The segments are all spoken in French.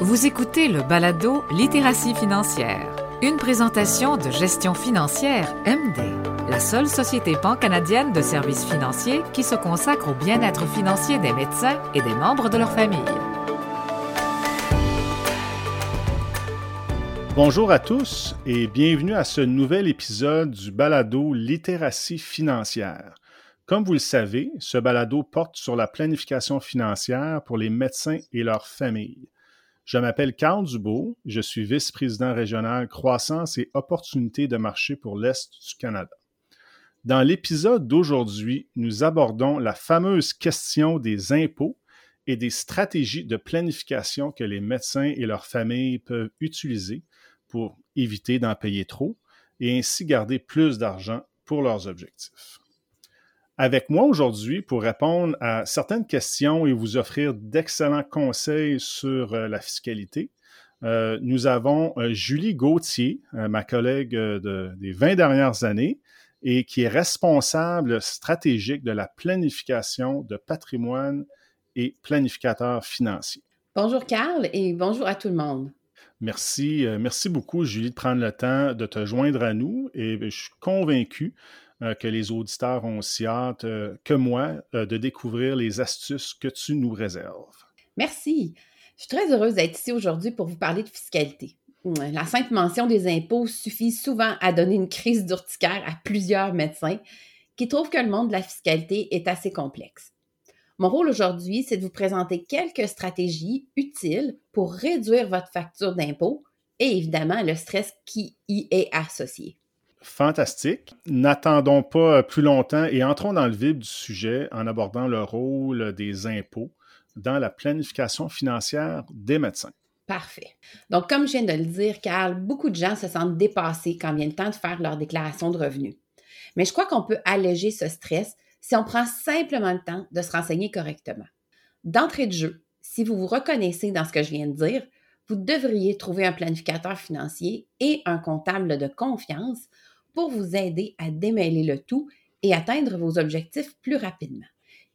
Vous écoutez le balado Littératie financière, une présentation de gestion financière MD, la seule société pan-canadienne de services financiers qui se consacre au bien-être financier des médecins et des membres de leur famille. Bonjour à tous et bienvenue à ce nouvel épisode du balado Littératie financière. Comme vous le savez, ce balado porte sur la planification financière pour les médecins et leurs familles. Je m'appelle Carl Dubois, je suis vice-président régional croissance et opportunités de marché pour l'Est du Canada. Dans l'épisode d'aujourd'hui, nous abordons la fameuse question des impôts et des stratégies de planification que les médecins et leurs familles peuvent utiliser pour éviter d'en payer trop et ainsi garder plus d'argent pour leurs objectifs avec moi aujourd'hui pour répondre à certaines questions et vous offrir d'excellents conseils sur euh, la fiscalité. Euh, nous avons euh, Julie Gauthier, ma collègue des 20 dernières années, et qui est responsable stratégique de la planification de patrimoine et planificateur financier. Bonjour Carl et bonjour à tout le monde. Merci, merci beaucoup Julie de prendre le temps de te joindre à nous et je suis convaincu euh, que les auditeurs ont aussi hâte euh, que moi euh, de découvrir les astuces que tu nous réserves. Merci. Je suis très heureuse d'être ici aujourd'hui pour vous parler de fiscalité. La simple mention des impôts suffit souvent à donner une crise d'urticaire à plusieurs médecins qui trouvent que le monde de la fiscalité est assez complexe. Mon rôle aujourd'hui, c'est de vous présenter quelques stratégies utiles pour réduire votre facture d'impôt et évidemment le stress qui y est associé fantastique. N'attendons pas plus longtemps et entrons dans le vif du sujet en abordant le rôle des impôts dans la planification financière des médecins. Parfait. Donc, comme je viens de le dire, Carl, beaucoup de gens se sentent dépassés quand vient le temps de faire leur déclaration de revenus. Mais je crois qu'on peut alléger ce stress si on prend simplement le temps de se renseigner correctement. D'entrée de jeu, si vous vous reconnaissez dans ce que je viens de dire, vous devriez trouver un planificateur financier et un comptable de confiance pour vous aider à démêler le tout et atteindre vos objectifs plus rapidement.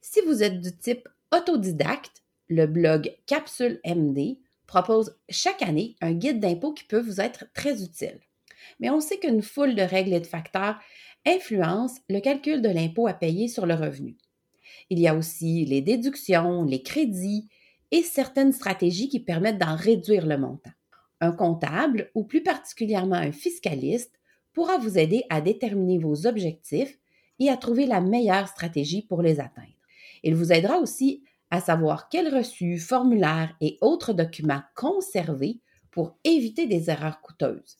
Si vous êtes du type autodidacte, le blog Capsule MD propose chaque année un guide d'impôt qui peut vous être très utile. Mais on sait qu'une foule de règles et de facteurs influencent le calcul de l'impôt à payer sur le revenu. Il y a aussi les déductions, les crédits et certaines stratégies qui permettent d'en réduire le montant. Un comptable, ou plus particulièrement un fiscaliste, pourra vous aider à déterminer vos objectifs et à trouver la meilleure stratégie pour les atteindre. Il vous aidera aussi à savoir quels reçus, formulaires et autres documents conserver pour éviter des erreurs coûteuses.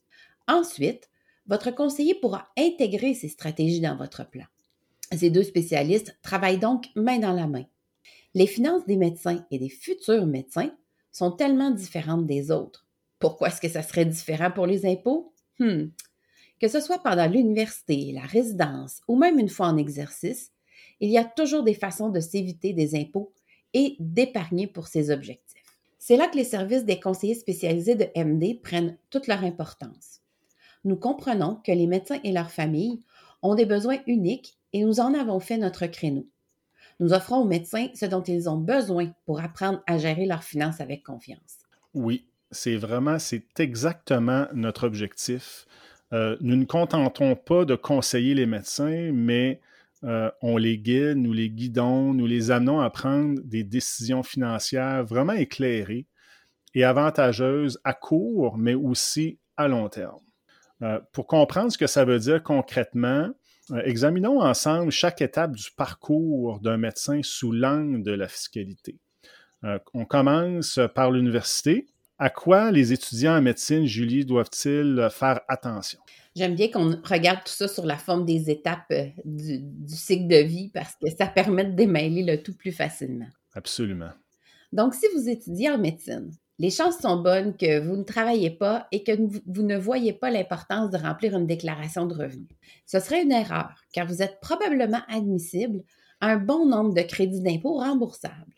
Ensuite, votre conseiller pourra intégrer ces stratégies dans votre plan. Ces deux spécialistes travaillent donc main dans la main. Les finances des médecins et des futurs médecins sont tellement différentes des autres. Pourquoi est-ce que ça serait différent pour les impôts? Hmm. Que ce soit pendant l'université, la résidence ou même une fois en exercice, il y a toujours des façons de s'éviter des impôts et d'épargner pour ses objectifs. C'est là que les services des conseillers spécialisés de MD prennent toute leur importance. Nous comprenons que les médecins et leurs familles ont des besoins uniques et nous en avons fait notre créneau. Nous offrons aux médecins ce dont ils ont besoin pour apprendre à gérer leurs finances avec confiance. Oui, c'est vraiment, c'est exactement notre objectif. Euh, nous ne contentons pas de conseiller les médecins, mais euh, on les guide, nous les guidons, nous les amenons à prendre des décisions financières vraiment éclairées et avantageuses à court, mais aussi à long terme. Euh, pour comprendre ce que ça veut dire concrètement, examinons ensemble chaque étape du parcours d'un médecin sous l'angle de la fiscalité. on commence par l'université, à quoi les étudiants en médecine, Julie, doivent-ils faire attention? J'aime bien qu'on regarde tout ça sur la forme des étapes euh, du, cycle de vie parce que ça permet de démêler le tout plus facilement. Absolument. Donc, si vous étudiez en médecine, les chances sont bonnes que vous ne travaillez pas et que vous ne voyez pas l'importance de remplir une déclaration de revenus. Ce serait une erreur, car vous êtes probablement admissible à un bon nombre de crédits d'impôt remboursables.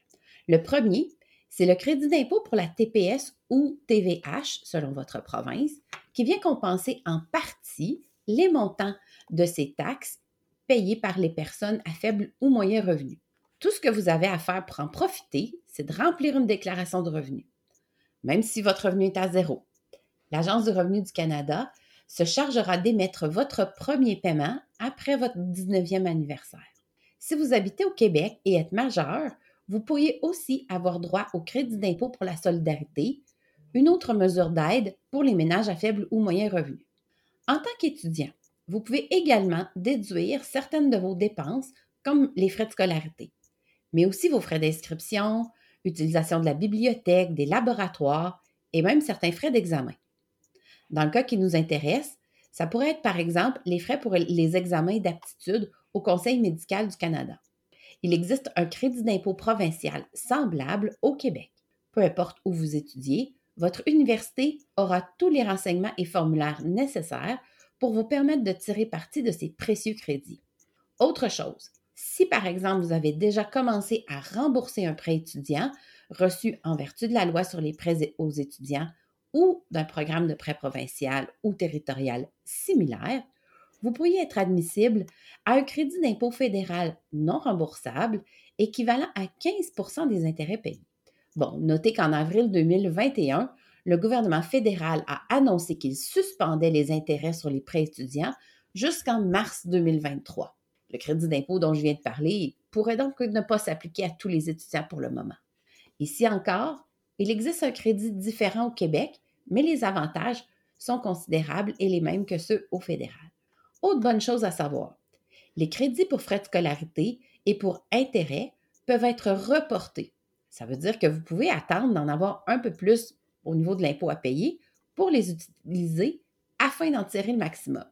Le premier, c'est le crédit d'impôt pour la TPS ou TVH, selon votre province, qui vient compenser en partie les montants de ces taxes payées par les personnes à faible ou moyen revenu. Tout ce que vous avez à faire pour en profiter, c'est de remplir une déclaration de revenus. Même si votre revenu est à zéro. L'Agence du revenu du Canada se chargera d'émettre votre premier paiement après votre 19e anniversaire. Si vous habitez au Québec et êtes majeur, vous pourriez aussi avoir droit au crédit d'impôt pour la solidarité, une autre mesure d'aide pour les ménages à faible ou moyen revenu. En tant qu'étudiant, vous pouvez également déduire certaines de vos dépenses, comme les frais de scolarité, mais aussi vos frais d'inscription, utilisation de la bibliothèque, des laboratoires et même certains frais d'examen. Dans le cas qui nous intéresse, ça pourrait être par exemple les frais pour les examens d'aptitude au Conseil médical du Canada. Il existe un crédit d'impôt provincial semblable au Québec. Peu importe où vous étudiez, votre université aura tous les renseignements et formulaires nécessaires pour vous permettre de tirer parti de ces précieux crédits. Autre chose, si par exemple vous avez déjà commencé à rembourser un prêt étudiant reçu en vertu de la loi sur les prêts aux étudiants ou d'un programme de prêt provincial ou territorial similaire, vous pourriez être admissible à un crédit d'impôt fédéral non remboursable équivalent à 15% des intérêts payés. Bon, notez qu'en avril 2021, le gouvernement fédéral a annoncé qu'il suspendait les intérêts sur les prêts étudiants jusqu'en mars 2023. Le crédit d'impôt dont je viens de parler pourrait donc ne pas s'appliquer à tous les étudiants pour le moment. Ici encore, il existe un crédit différent au Québec, mais les avantages sont considérables et les mêmes que ceux au fédéral. Autre bonne chose à savoir, les crédits pour frais de scolarité et pour intérêts peuvent être reportés. Ça veut dire que vous pouvez attendre d'en avoir un peu plus au niveau de l'impôt à payer pour les utiliser afin d'en tirer le maximum.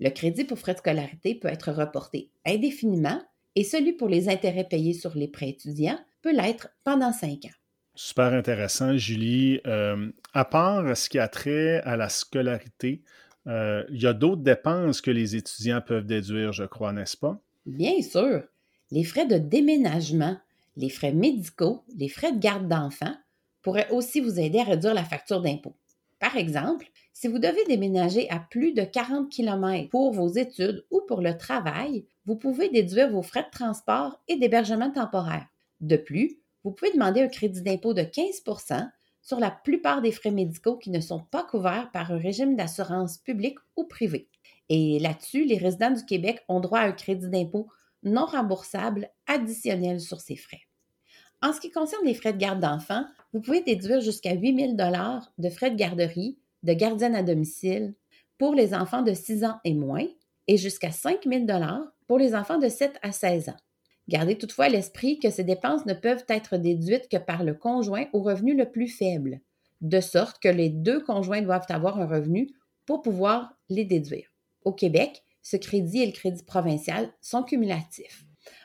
Le crédit pour frais de scolarité peut être reporté indéfiniment et celui pour les intérêts payés sur les prêts étudiants peut l'être pendant cinq ans. Super intéressant, Julie. Euh, à part ce qui a trait à la scolarité, euh, il y a d'autres dépenses que les étudiants peuvent déduire, je crois, n'est-ce pas? Bien sûr. Les frais de déménagement, les frais médicaux, les frais de garde d'enfants pourraient aussi vous aider à réduire la facture d'impôt. Par exemple, si vous devez déménager à plus de 40 km pour vos études ou pour le travail, vous pouvez déduire vos frais de transport et d'hébergement temporaire. De plus, vous pouvez demander un crédit d'impôt de 15% sur la plupart des frais médicaux qui ne sont pas couverts par un régime d'assurance publique ou privé. Et là-dessus, les résidents du Québec ont droit à un crédit d'impôt non remboursable additionnel sur ces frais. En ce qui concerne les frais de garde d'enfants, vous pouvez déduire jusqu'à 8 000 de frais de garderie, de gardienne à domicile pour les enfants de 6 ans et moins et jusqu'à 5 000 pour les enfants de 7 à 16 ans. Gardez toutefois à l'esprit que ces dépenses ne peuvent être déduites que par le conjoint au revenu le plus faible, de sorte que les deux conjoints doivent avoir un revenu pour pouvoir les déduire. Au Québec, ce crédit et le crédit provincial sont cumulatifs.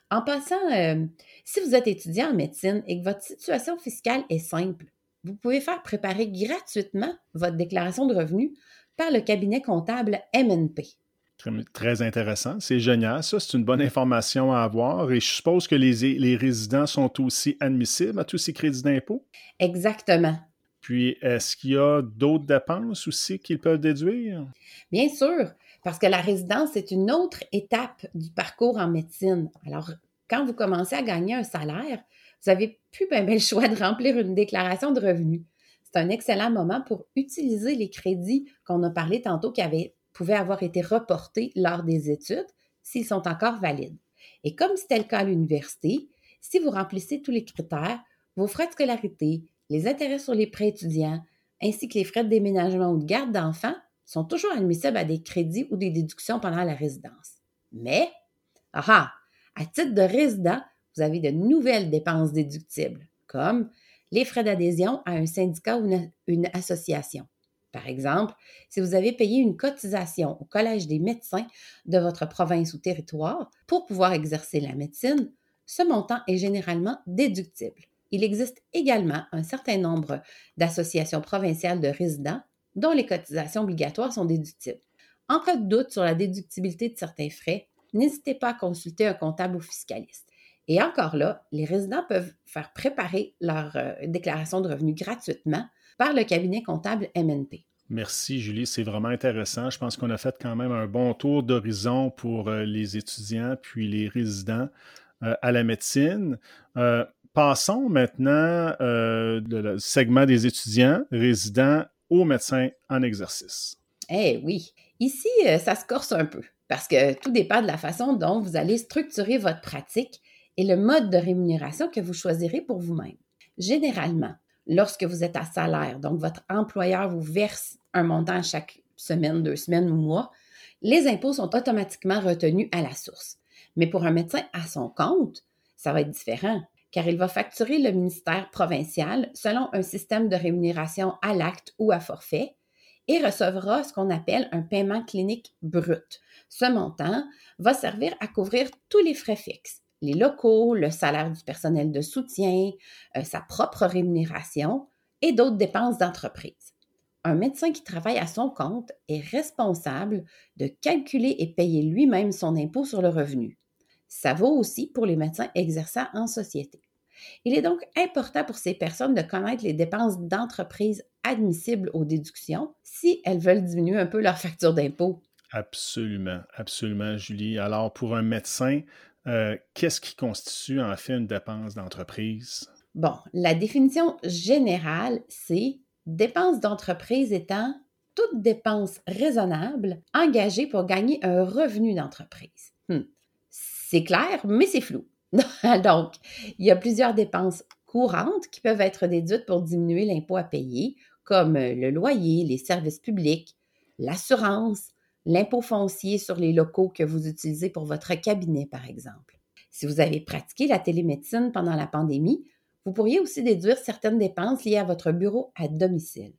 En passant, euh, si vous êtes étudiant en médecine et que votre situation fiscale est simple, vous pouvez faire préparer gratuitement votre déclaration de revenus par le cabinet comptable MNP. Très, intéressant. C'est génial. Ça, c'est une bonne information à avoir. Et je suppose que les, les résidents sont aussi admissibles à tous ces crédits d'impôt? Exactement. Puis, est-ce qu'il y a d'autres dépenses aussi qu'ils peuvent déduire? Bien sûr, parce que la résidence est une autre étape du parcours en médecine. Alors, quand vous commencez à gagner un salaire, vous n'avez plus bien, le choix de remplir une déclaration de revenus. C'est un excellent moment pour utiliser les crédits qu'on a parlé tantôt qui avaient pouvaient avoir été reportés lors des études s'ils sont encore valides. Et comme c'était le cas à l'université, si vous remplissez tous les critères, vos frais de scolarité, les intérêts sur les prêts étudiants, ainsi que les frais de déménagement ou de garde d'enfants sont toujours admissibles à des crédits ou des déductions pendant la résidence. Mais, ah, à titre de résident, vous avez de nouvelles dépenses déductibles, comme les frais d'adhésion à un syndicat ou une association, par exemple, si vous avez payé une cotisation au Collège des médecins de votre province ou territoire pour pouvoir exercer la médecine, ce montant est généralement déductible. Il existe également un certain nombre d'associations provinciales de résidents dont les cotisations obligatoires sont déductibles. En cas de doute sur la déductibilité de certains frais, n'hésitez pas à consulter un comptable ou fiscaliste. Et encore là, les résidents peuvent faire préparer leur euh, déclaration de revenus gratuitement par le cabinet comptable MNP. Merci Julie, c'est vraiment intéressant. Je pense qu'on a fait quand même un bon tour d'horizon pour euh, les étudiants puis les résidents euh, à la médecine. Passons maintenant le segment des étudiants résidents aux médecins en exercice. Eh oui, ici, ça se corse un peu parce que tout dépend de la façon dont vous allez structurer votre pratique et le mode de rémunération que vous choisirez pour vous-même. Généralement, lorsque vous êtes à salaire, donc votre employeur vous verse un montant chaque semaine, deux semaines ou mois, les impôts sont automatiquement retenus à la source. Mais pour un médecin à son compte, ça va être différent, car il va facturer le ministère provincial selon un système de rémunération à l'acte ou à forfait et recevra ce qu'on appelle un paiement clinique brut. Ce montant va servir à couvrir tous les frais fixes, les locaux, le salaire du personnel de soutien, euh, sa propre rémunération et d'autres dépenses d'entreprise. Un médecin qui travaille à son compte est responsable de calculer et payer lui-même son impôt sur le revenu. Ça vaut aussi pour les médecins exerçant en société. Il est donc important pour ces personnes de connaître les dépenses d'entreprise admissibles aux déductions si elles veulent diminuer un peu leur facture d'impôt. Absolument, absolument, Julie. Alors, pour un médecin, euh, qu'est-ce qui constitue en fait une dépense d'entreprise? Bon, la définition générale, c'est dépense d'entreprise étant toute dépense raisonnable engagée pour gagner un revenu d'entreprise. Hmm. C'est clair, mais c'est flou. Donc, il y a plusieurs dépenses courantes qui peuvent être déduites pour diminuer l'impôt à payer, comme le loyer, les services publics, l'assurance, l'impôt foncier sur les locaux que vous utilisez pour votre cabinet, par exemple. Si vous avez pratiqué la télémédecine pendant la pandémie, vous pourriez aussi déduire certaines dépenses liées à votre bureau à domicile.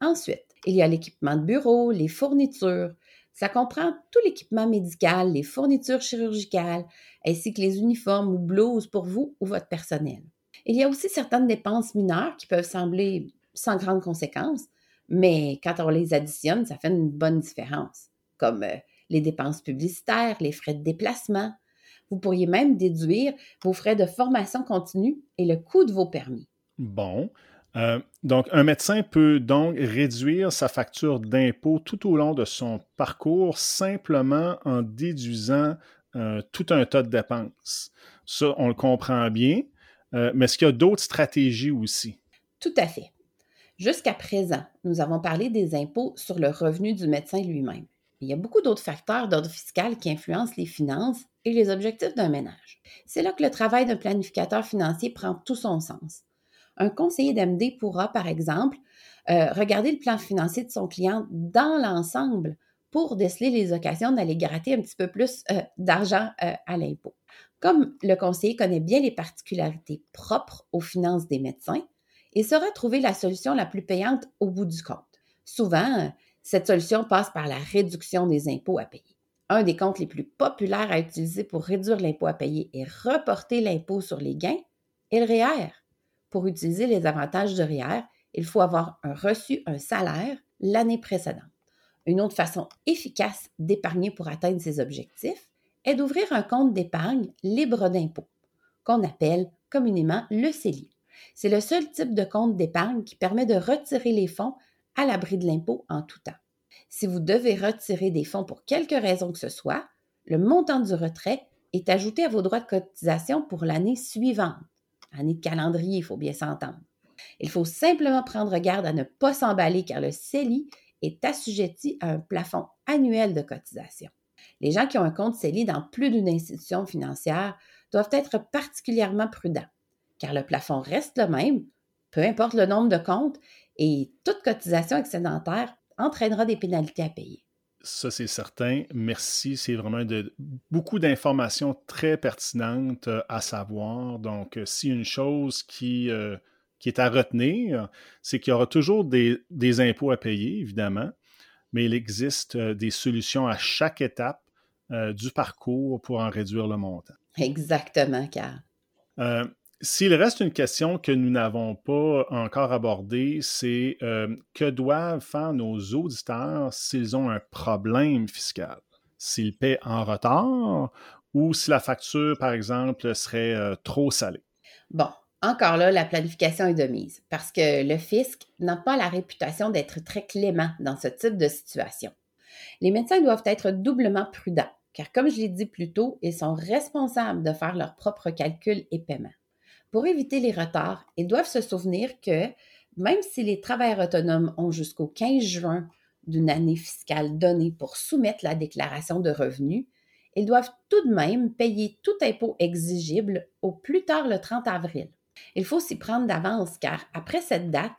Ensuite, il y a l'équipement de bureau, les fournitures. Ça comprend tout l'équipement médical, les fournitures chirurgicales, ainsi que les uniformes ou blouses pour vous ou votre personnel. Il y a aussi certaines dépenses mineures qui peuvent sembler sans grande conséquence, mais quand on les additionne, ça fait une bonne différence comme euh, les dépenses publicitaires, les frais de déplacement. Vous pourriez même déduire vos frais de formation continue et le coût de vos permis. Bon. Euh, donc, un médecin peut donc réduire sa facture d'impôt tout au long de son parcours simplement en déduisant euh, tout un tas de dépenses. Ça, on le comprend bien, mais est-ce qu'il y a d'autres stratégies aussi? Tout à fait. Jusqu'à présent, nous avons parlé des impôts sur le revenu du médecin lui-même il y a beaucoup d'autres facteurs d'ordre fiscal qui influencent les finances et les objectifs d'un ménage. C'est là que le travail d'un planificateur financier prend tout son sens. Un conseiller d'MD pourra, par exemple, euh, regarder le plan financier de son client dans l'ensemble pour déceler les occasions d'aller gratter un petit peu plus euh, d'argent euh, à l'impôt. Comme le conseiller connaît bien les particularités propres aux finances des médecins, il saura trouver la solution la plus payante au bout du compte. Souvent, cette solution passe par la réduction des impôts à payer. Un des comptes les plus populaires à utiliser pour réduire l'impôt à payer et reporter l'impôt sur les gains est le REER. Pour utiliser les avantages du REER, il faut avoir reçu un salaire l'année précédente. Une autre façon efficace d'épargner pour atteindre ces objectifs est d'ouvrir un compte d'épargne libre d'impôt, qu'on appelle communément le CELI. C'est le seul type de compte d'épargne qui permet de retirer les fonds à l'abri de l'impôt en tout temps. Si vous devez retirer des fonds pour quelque raison que ce soit, le montant du retrait est ajouté à vos droits de cotisation pour l'année suivante. Année de calendrier, il faut bien s'entendre. Il faut simplement prendre garde à ne pas s'emballer car le CELI est assujetti à un plafond annuel de cotisation. Les gens qui ont un compte CELI dans plus d'une institution financière doivent être particulièrement prudents car le plafond reste le même, peu importe le nombre de comptes, et toute cotisation excédentaire entraînera des pénalités à payer. Ça, c'est certain. Merci. C'est vraiment de, beaucoup d'informations très pertinentes euh, à savoir. Donc, euh, si une chose qui, euh, qui est à retenir, c'est qu'il y aura toujours des, des, impôts à payer, évidemment, mais il existe des solutions à chaque étape du parcours pour en réduire le montant. Exactement, Carl. S'il reste une question que nous n'avons pas encore abordée, c'est euh, que doivent faire nos auditeurs s'ils ont un problème fiscal? S'ils paient en retard ou si la facture, par exemple, serait euh, trop salée? Bon, encore là, la planification est de mise parce que le fisc n'a pas la réputation d'être très clément dans ce type de situation. Les médecins doivent être doublement prudents car, comme je l'ai dit plus tôt, ils sont responsables de faire leurs propres calculs et paiements. Pour éviter les retards, ils doivent se souvenir que même si les travailleurs autonomes ont jusqu'au 15 juin d'une année fiscale donnée pour soumettre la déclaration de revenus, ils doivent tout de même payer tout impôt exigible au plus tard le 30 avril. Il faut s'y prendre d'avance car après cette date,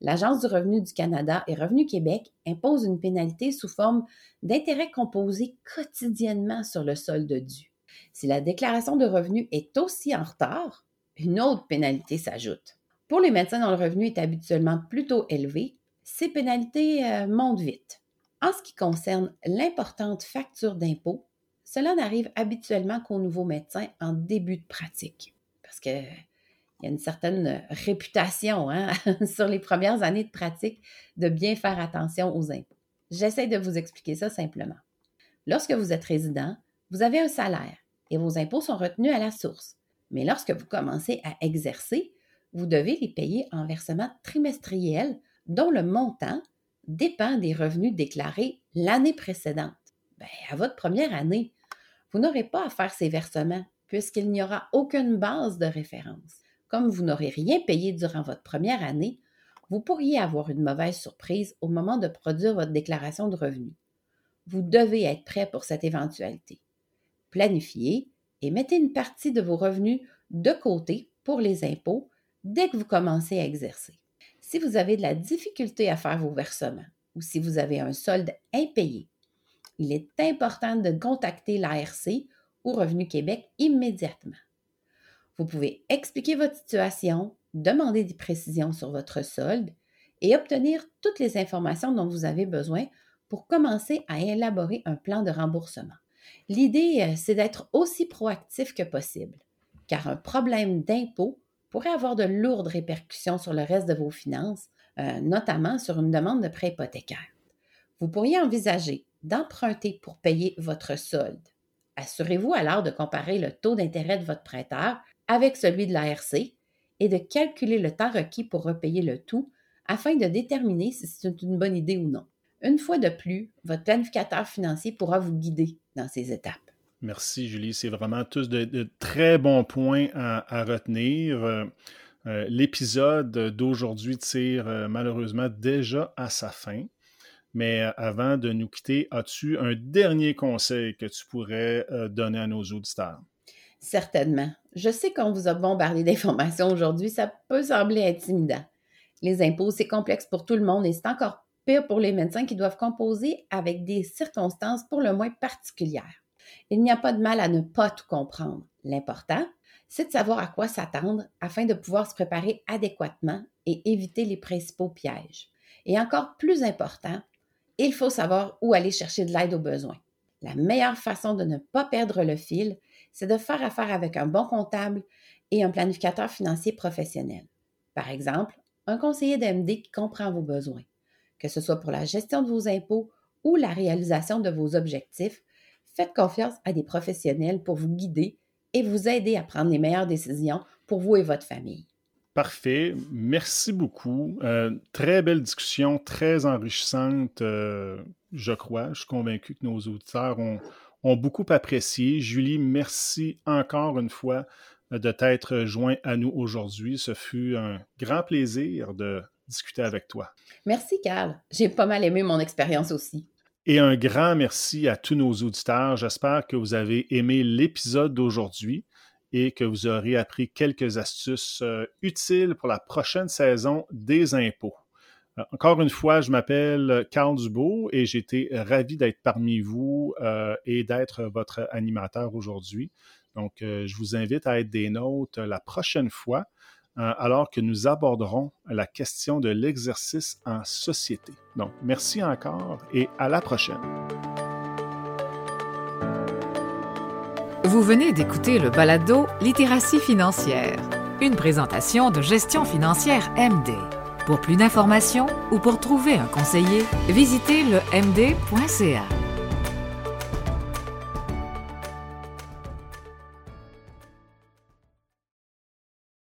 l'Agence du revenu du Canada et Revenu Québec imposent une pénalité sous forme d'intérêt composé quotidiennement sur le solde dû. Si la déclaration de revenus est aussi en retard, une autre pénalité s'ajoute. Pour les médecins dont le revenu est habituellement plutôt élevé, ces pénalités euh, montent vite. En ce qui concerne l'importante facture d'impôt, cela n'arrive habituellement qu'aux nouveaux médecins en début de pratique. Parce qu'il y a une certaine réputation hein, sur les premières années de pratique de bien faire attention aux impôts. J'essaie de vous expliquer ça simplement. Lorsque vous êtes résident, vous avez un salaire et vos impôts sont retenus à la source. Mais lorsque vous commencez à exercer, vous devez les payer en versement trimestriel dont le montant dépend des revenus déclarés l'année précédente. Bien, à votre première année, vous n'aurez pas à faire ces versements puisqu'il n'y aura aucune base de référence. Comme vous n'aurez rien payé durant votre première année, vous pourriez avoir une mauvaise surprise au moment de produire votre déclaration de revenus. Vous devez être prêt pour cette éventualité. Planifiez et mettez une partie de vos revenus de côté pour les impôts dès que vous commencez à exercer. Si vous avez de la difficulté à faire vos versements ou si vous avez un solde impayé, il est important de contacter l'ARC ou Revenu Québec immédiatement. Vous pouvez expliquer votre situation, demander des précisions sur votre solde et obtenir toutes les informations dont vous avez besoin pour commencer à élaborer un plan de remboursement. L'idée, euh, c'est d'être aussi proactif que possible, car un problème d'impôt pourrait avoir de lourdes répercussions sur le reste de vos finances, euh, notamment sur une demande de prêt hypothécaire. Vous pourriez envisager d'emprunter pour payer votre solde. Assurez-vous alors de comparer le taux d'intérêt de votre prêteur avec celui de l'ARC et de calculer le temps requis pour repayer le tout afin de déterminer si c'est une bonne idée ou non. Une fois de plus, votre planificateur financier pourra vous guider dans ces étapes. Merci, Julie. C'est vraiment tous de, très bons points à, retenir. Euh, euh, l'épisode d'aujourd'hui tire euh, malheureusement déjà à sa fin. Mais avant de nous quitter, as-tu un dernier conseil que tu pourrais donner à nos auditeurs? Certainement. Je sais qu'on vous a bombardé d'informations aujourd'hui, ça peut sembler intimidant. Les impôts, c'est complexe pour tout le monde et c'est encore pire pour les médecins qui doivent composer avec des circonstances pour le moins particulières. Il n'y a pas de mal à ne pas tout comprendre. L'important, c'est de savoir à quoi s'attendre afin de pouvoir se préparer adéquatement et éviter les principaux pièges. Et encore plus important, il faut savoir où aller chercher de l'aide aux besoins. La meilleure façon de ne pas perdre le fil, c'est de faire affaire avec un bon comptable et un planificateur financier professionnel. Par exemple, un conseiller d'MD qui comprend vos besoins, que ce soit pour la gestion de vos impôts ou la réalisation de vos objectifs Faites confiance à des professionnels pour vous guider et vous aider à prendre les meilleures décisions pour vous et votre famille. Parfait. Merci beaucoup. Euh, très belle discussion, très enrichissante, euh, je crois. Je suis convaincu que nos auditeurs ont, ont beaucoup apprécié. Julie, merci encore une fois de t'être joint à nous aujourd'hui. Ce fut un grand plaisir de discuter avec toi. Merci, Carl. J'ai pas mal aimé mon expérience aussi. Et un grand merci à tous nos auditeurs. J'espère que vous avez aimé l'épisode d'aujourd'hui et que vous aurez appris quelques astuces euh, utiles pour la prochaine saison des impôts. Euh, encore une fois, je m'appelle Carl Dubois et j'ai été ravi d'être parmi vous euh, et d'être votre animateur aujourd'hui. Donc, je vous invite à être des nôtres la prochaine fois. Euh, alors que nous aborderons la question de l'exercice en société. Donc, merci encore et à la prochaine. Vous venez d'écouter le balado Littératie financière, une présentation de gestion financière MD. Pour plus d'informations ou pour trouver un conseiller, visitez le md.ca.